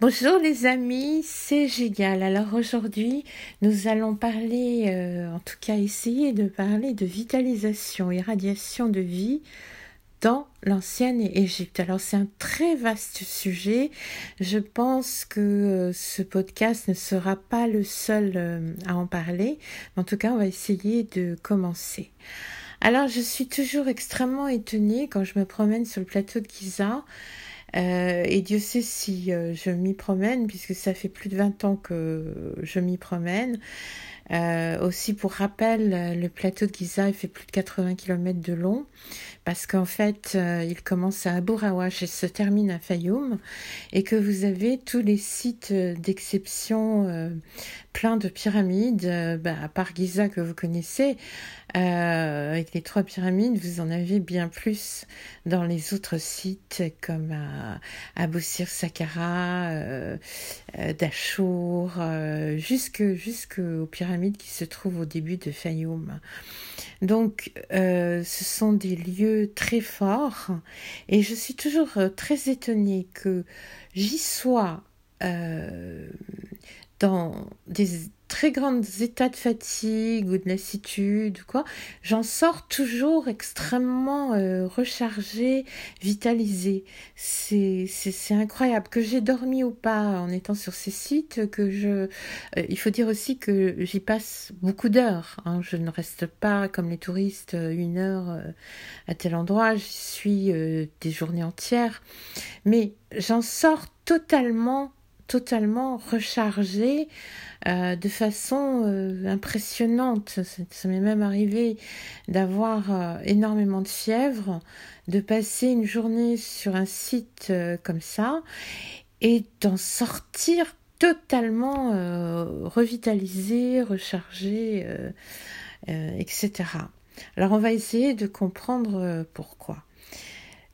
Bonjour les amis, c'est Gégal. Alors aujourd'hui, nous allons parler, euh, en tout cas essayer de parler de vitalisation, irradiation de vie dans l'ancienne Égypte. Alors c'est un très vaste sujet. Je pense que euh, ce podcast ne sera pas le seul euh, à en parler. En tout cas, on va essayer de commencer. Alors je suis toujours extrêmement étonnée quand je me promène sur le plateau de Giza euh, et Dieu sait si euh, je m'y promène, puisque ça fait plus de 20 ans que je m'y promène. Euh, aussi, pour rappel, le plateau de Giza fait plus de 80 km de long, parce qu'en fait, il commence à Abu Rawash et se termine à Fayoum, et que vous avez tous les sites d'exception plein de pyramides, bah, à part Giza que vous connaissez, euh, avec les trois pyramides, vous en avez bien plus dans les autres sites comme à, à Saqqara, euh, euh, Dachour, euh, jusque, jusque aux pyramides qui se trouvent au début de Fayoum. Donc, euh, ce sont des lieux très forts et je suis toujours très étonnée que j'y sois dans des très grands états de fatigue ou de lassitude ou quoi, j'en sors toujours extrêmement euh, rechargée, vitalisée. C'est, c'est, c'est incroyable. Que j'ai dormi ou pas en étant sur ces sites, que je... Euh, il faut dire aussi que j'y passe beaucoup d'heures. Hein. Je ne reste pas comme les touristes une heure euh, à tel endroit. J'y suis des journées entières. Mais j'en sors totalement totalement rechargée euh, de façon euh, impressionnante. Ça, m'est même arrivé d'avoir euh, énormément de fièvre, de passer une journée sur un site comme ça et d'en sortir totalement revitalisé, rechargé, etc. Alors on va essayer de comprendre pourquoi.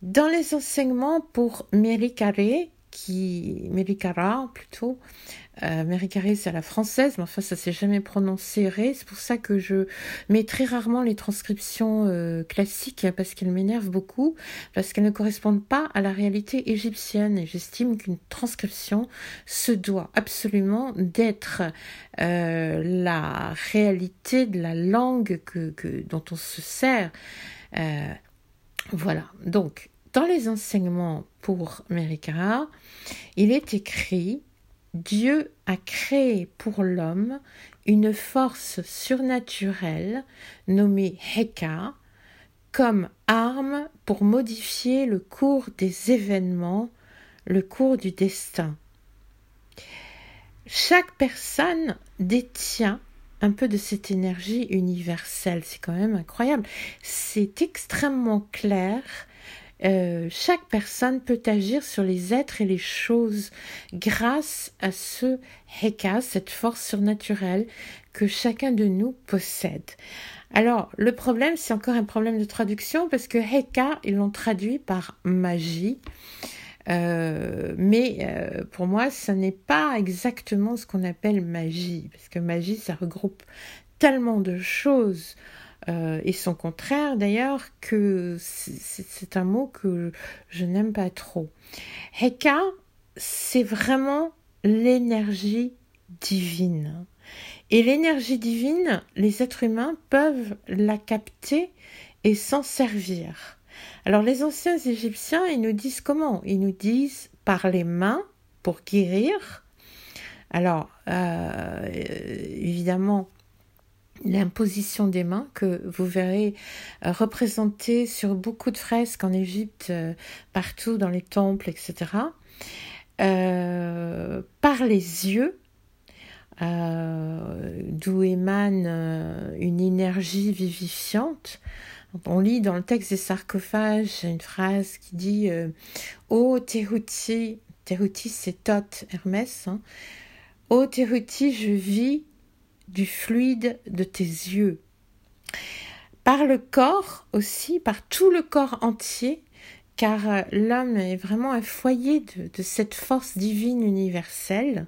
Dans les enseignements pour Mary qui plutôt. Euh, c'est à la française, mais enfin ça s'est jamais prononcé ré. C'est pour ça que je mets très rarement les transcriptions euh, classiques parce qu'elles m'énervent beaucoup, parce qu'elles ne correspondent pas à la réalité égyptienne. Et j'estime qu'une transcription se doit absolument d'être euh, la réalité de la langue que dont on se sert. Euh, voilà. Donc dans les enseignements pour il est écrit Dieu a créé pour l'homme une force surnaturelle nommée Heka comme arme pour modifier le cours des événements, le cours du destin. Chaque personne détient un peu de cette énergie universelle. C'est quand même incroyable. C'est extrêmement clair euh, chaque personne peut agir sur les êtres et les choses grâce à ce Heka, cette force surnaturelle que chacun de nous possède. Alors, le problème, c'est encore un problème de traduction parce que Heka, ils l'ont traduit par magie. Euh, mais euh, pour moi, ce n'est pas exactement ce qu'on appelle magie, parce que magie, ça regroupe tellement de choses euh, et son contraire d'ailleurs, que c'est un mot que je n'aime pas trop. Heka, c'est vraiment l'énergie divine. Et l'énergie divine, les êtres humains peuvent la capter et s'en servir. Alors les anciens Égyptiens, ils nous disent comment? Ils nous disent par les mains pour guérir. Alors, euh, évidemment, l'imposition des mains que vous verrez euh, représentée sur beaucoup de fresques en Égypte, euh, partout dans les temples, etc. Euh, par les yeux, d'où émane une énergie vivifiante. On lit dans le texte des sarcophages une phrase qui dit Ô Tehuti, c'est Thoth, Hermès, hein, Ô je vis du fluide de tes yeux. Par le corps aussi, par tout le corps entier, car euh, l'homme est vraiment un foyer de, cette force divine universelle.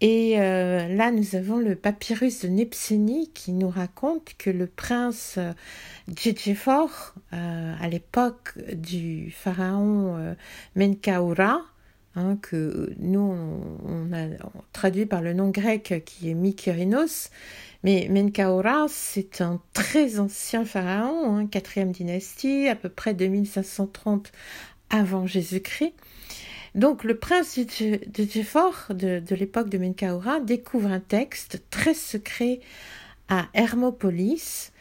Et euh, là, nous avons le papyrus de Nepseni qui nous raconte que le prince Djedjefor, euh, à l'époque du pharaon Menkaura, hein, que nous on, a traduit par le nom grec qui est Mykérinos, mais Menkaura c'est un très ancien pharaon, hein, quatrième dynastie, à peu près 2530 avant Jésus-Christ. Donc le prince de Djefor de, l'époque de Menkaura découvre un texte très secret à Hermopolis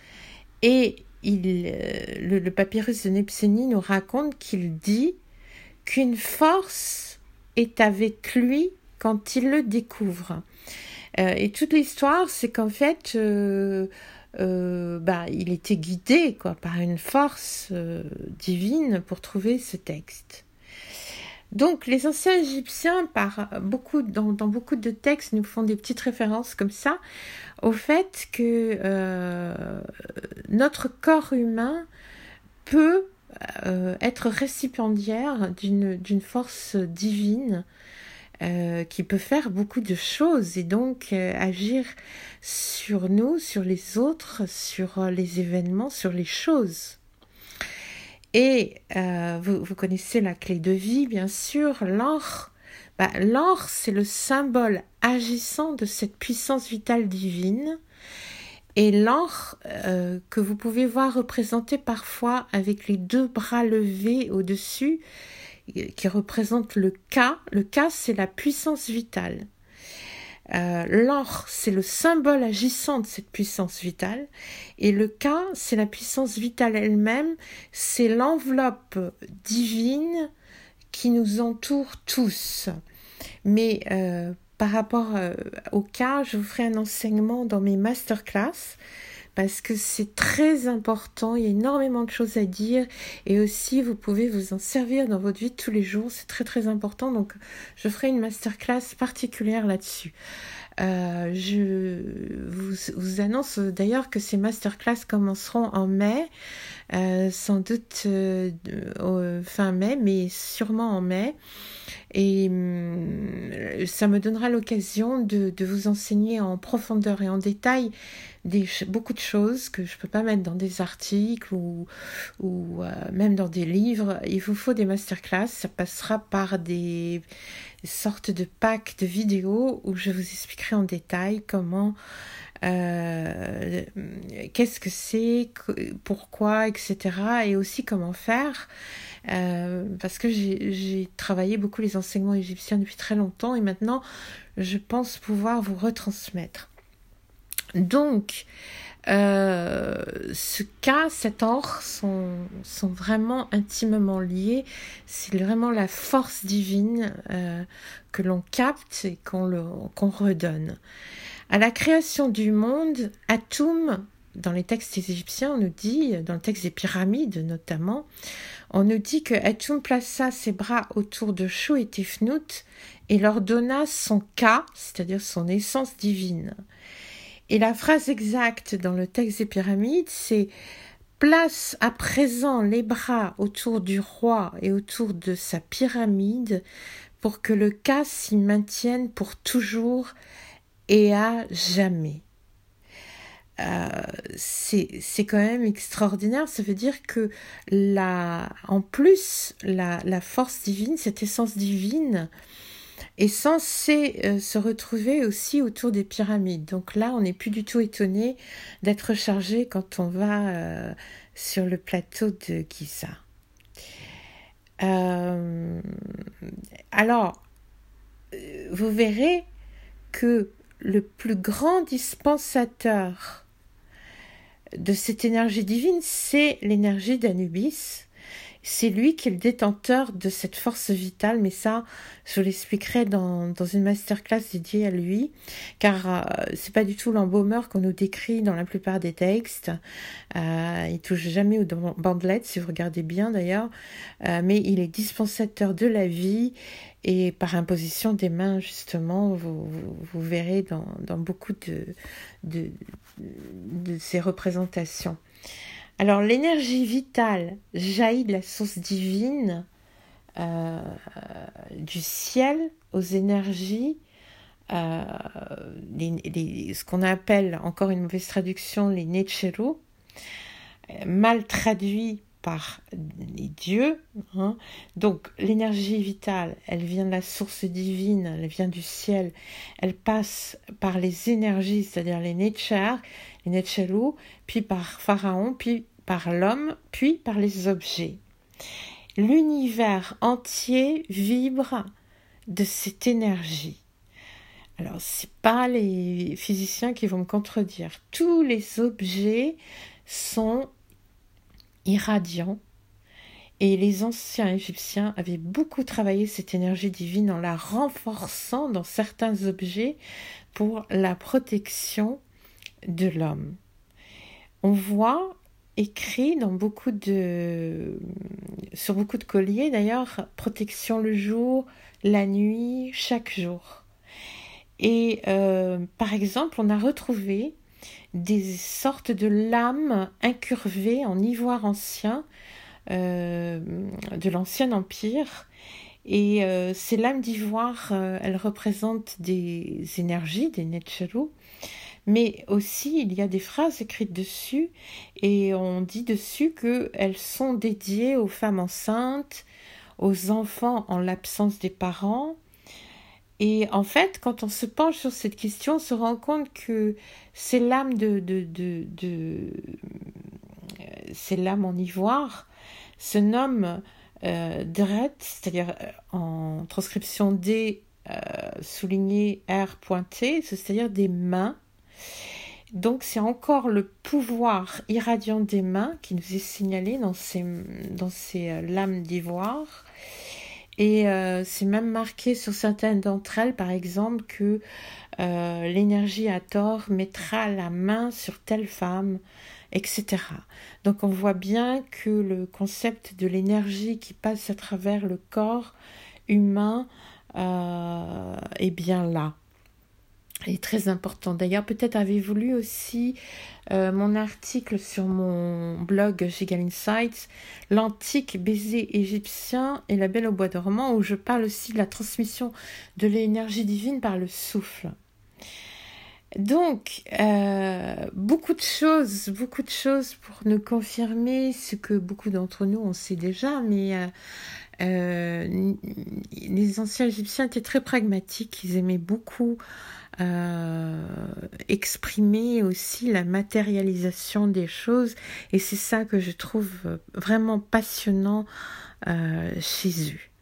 et il, euh, le, papyrus de Nepseni nous raconte qu'il dit qu'une force est avec lui quand il le découvre. Euh, et toute l'histoire, c'est qu'en fait, euh, bah, il était guidé quoi, par une force divine pour trouver ce texte. Donc les anciens égyptiens, par beaucoup, dans, beaucoup de textes, nous font des petites références comme ça au fait que euh, notre corps humain peut euh, être récipiendaire d'une force divine euh, qui peut faire beaucoup de choses et donc agir sur nous, sur les autres, sur les événements, sur les choses. Et euh, vous, vous, connaissez la clé de vie, bien sûr, l'or. Bah, l'or, c'est le symbole agissant de cette puissance vitale divine. Et l'or euh, que vous pouvez voir représenté parfois avec les deux bras levés au-dessus, euh, qui représente le K. Le K, c'est la puissance vitale. Euh, l'or, c'est le symbole agissant de cette puissance vitale, et le K, c'est la puissance vitale elle-même, c'est l'enveloppe divine qui nous entoure tous. Mais euh, par rapport euh, au K, je vous ferai un enseignement dans mes masterclass parce que c'est très important, il y a énormément de choses à dire et aussi vous pouvez vous en servir dans votre vie de tous les jours, c'est très très important donc je ferai une masterclass particulière là-dessus. Euh, je vous, vous annonce d'ailleurs que ces masterclass commenceront en mai, euh, sans doute euh, fin mai, mais sûrement en mai. Et hum, ça me donnera l'occasion de, vous enseigner en profondeur et en détail des, beaucoup de choses que je ne peux pas mettre dans des articles ou, euh, même dans des livres. Il vous faut des masterclass. Ça passera par des, sortes de packs de vidéos où je vous expliquerai en détail comment euh, qu'est-ce que c'est, pourquoi, etc. Et aussi comment faire. Euh, parce que j'ai travaillé beaucoup les enseignements égyptiens depuis très longtemps et maintenant je pense pouvoir vous retransmettre. Donc, euh, ce cas, cet or sont, sont vraiment intimement liés. C'est vraiment la force divine que l'on capte et qu'on redonne. À la création du monde, Atum, dans les textes égyptiens, on nous dit, dans le texte des pyramides notamment, on nous dit que Atum plaça ses bras autour de Chou et Tefnut et leur donna son cas, c'est-à-dire son essence divine. Et la phrase exacte dans le texte des pyramides, c'est Place à présent les bras autour du roi et autour de sa pyramide pour que le cas s'y maintienne pour toujours et à jamais. Euh, c'est quand même extraordinaire. Ça veut dire que la, en plus, la, force divine, cette essence divine, est censé euh, se retrouver aussi autour des pyramides. Donc là, on n'est plus du tout étonné d'être chargé quand on va euh, sur le plateau de Giza. Alors, vous verrez que le plus grand dispensateur de cette énergie divine, c'est l'énergie d'Anubis, c'est lui qui est le détenteur de cette force vitale, mais ça, je l'expliquerai dans, dans une masterclass dédiée à lui, car euh, c'est pas du tout l'embaumeur qu'on nous décrit dans la plupart des textes. Euh, il touche jamais aux bandelettes, si vous regardez bien d'ailleurs, euh, mais il est dispensateur de la vie et par imposition des mains, justement, vous, verrez dans, beaucoup de ces représentations. Alors l'énergie vitale jaillit de la source divine euh, du ciel aux énergies, euh, ce qu'on appelle, encore une mauvaise traduction, les Necheru, mal traduit par les dieux. Hein. Donc l'énergie vitale, elle vient de la source divine, elle vient du ciel, elle passe par les énergies, c'est-à-dire les Netcher, les Netchelu, puis par Pharaon, puis par l'homme, puis par les objets. L'univers entier vibre de cette énergie. Alors, c'est pas les physiciens qui vont me contredire. Tous les objets sont irradiants et les anciens Égyptiens avaient beaucoup travaillé cette énergie divine en la renforçant dans certains objets pour la protection de l'homme. On voit écrit dans beaucoup de sur beaucoup de colliers d'ailleurs protection le jour, la nuit, chaque jour. Et euh, par exemple, on a retrouvé des sortes de lames incurvées en ivoire ancien euh, de l'ancien empire. Et euh, ces lames d'ivoire, elles représentent des énergies, des netcheru, mais aussi il y a des phrases écrites dessus et on dit dessus qu'elles sont dédiées aux femmes enceintes, aux enfants en l'absence des parents. Et en fait, quand on se penche sur cette question, on se rend compte que ces lames de, de, de, lames en ivoire se nomment euh, Dret, c'est-à-dire euh, en transcription D euh, souligné R pointé, c'est-à-dire des mains donc c'est encore le pouvoir irradiant des mains qui nous est signalé dans ces, dans ces euh, lames d'ivoire. Et euh, c'est même marqué sur certaines d'entre elles, par exemple, que euh, l'énergie à tort mettra la main sur telle femme, etc. Donc on voit bien que le concept de l'énergie qui passe à travers le corps humain est bien là est très important. D'ailleurs, peut-être avez-vous lu aussi euh, mon article sur mon blog Gigal Insights, l'antique baiser égyptien et la belle au bois dormant, où je parle aussi de la transmission de l'énergie divine par le souffle. Donc, euh, beaucoup de choses, beaucoup de choses pour nous confirmer ce que beaucoup d'entre nous on sait déjà, mais euh, les anciens Égyptiens étaient très pragmatiques, ils aimaient beaucoup euh, exprimer aussi la matérialisation des choses et c'est ça que je trouve vraiment passionnant euh, chez eux.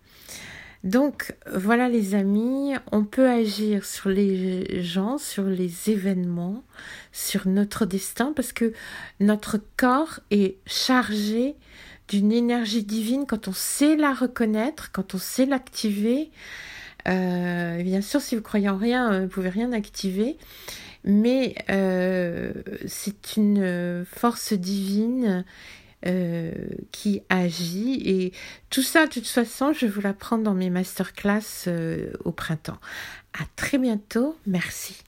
Donc voilà les amis, on peut agir sur les gens, sur les événements, sur notre destin parce que notre corps est chargé d'une énergie divine quand on sait la reconnaître, quand on sait l'activer euh, bien sûr, si vous croyez en rien, vous ne pouvez rien activer. Mais euh, c'est une force divine euh, qui agit. Et tout ça, de toute façon, je vais vous l'apprendre dans mes masterclass au printemps. À très bientôt. Merci.